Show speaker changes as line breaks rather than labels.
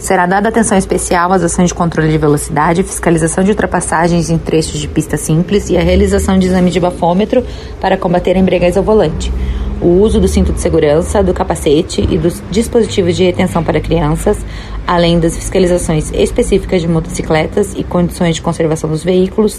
Será dada atenção especial às ações de controle de velocidade, fiscalização de ultrapassagens em trechos de pista simples e a realização de exame de bafômetro para combater a embriaguez ao volante. O uso do cinto de segurança, do capacete e dos dispositivos de retenção para crianças, além das fiscalizações específicas de motocicletas e condições de conservação dos veículos,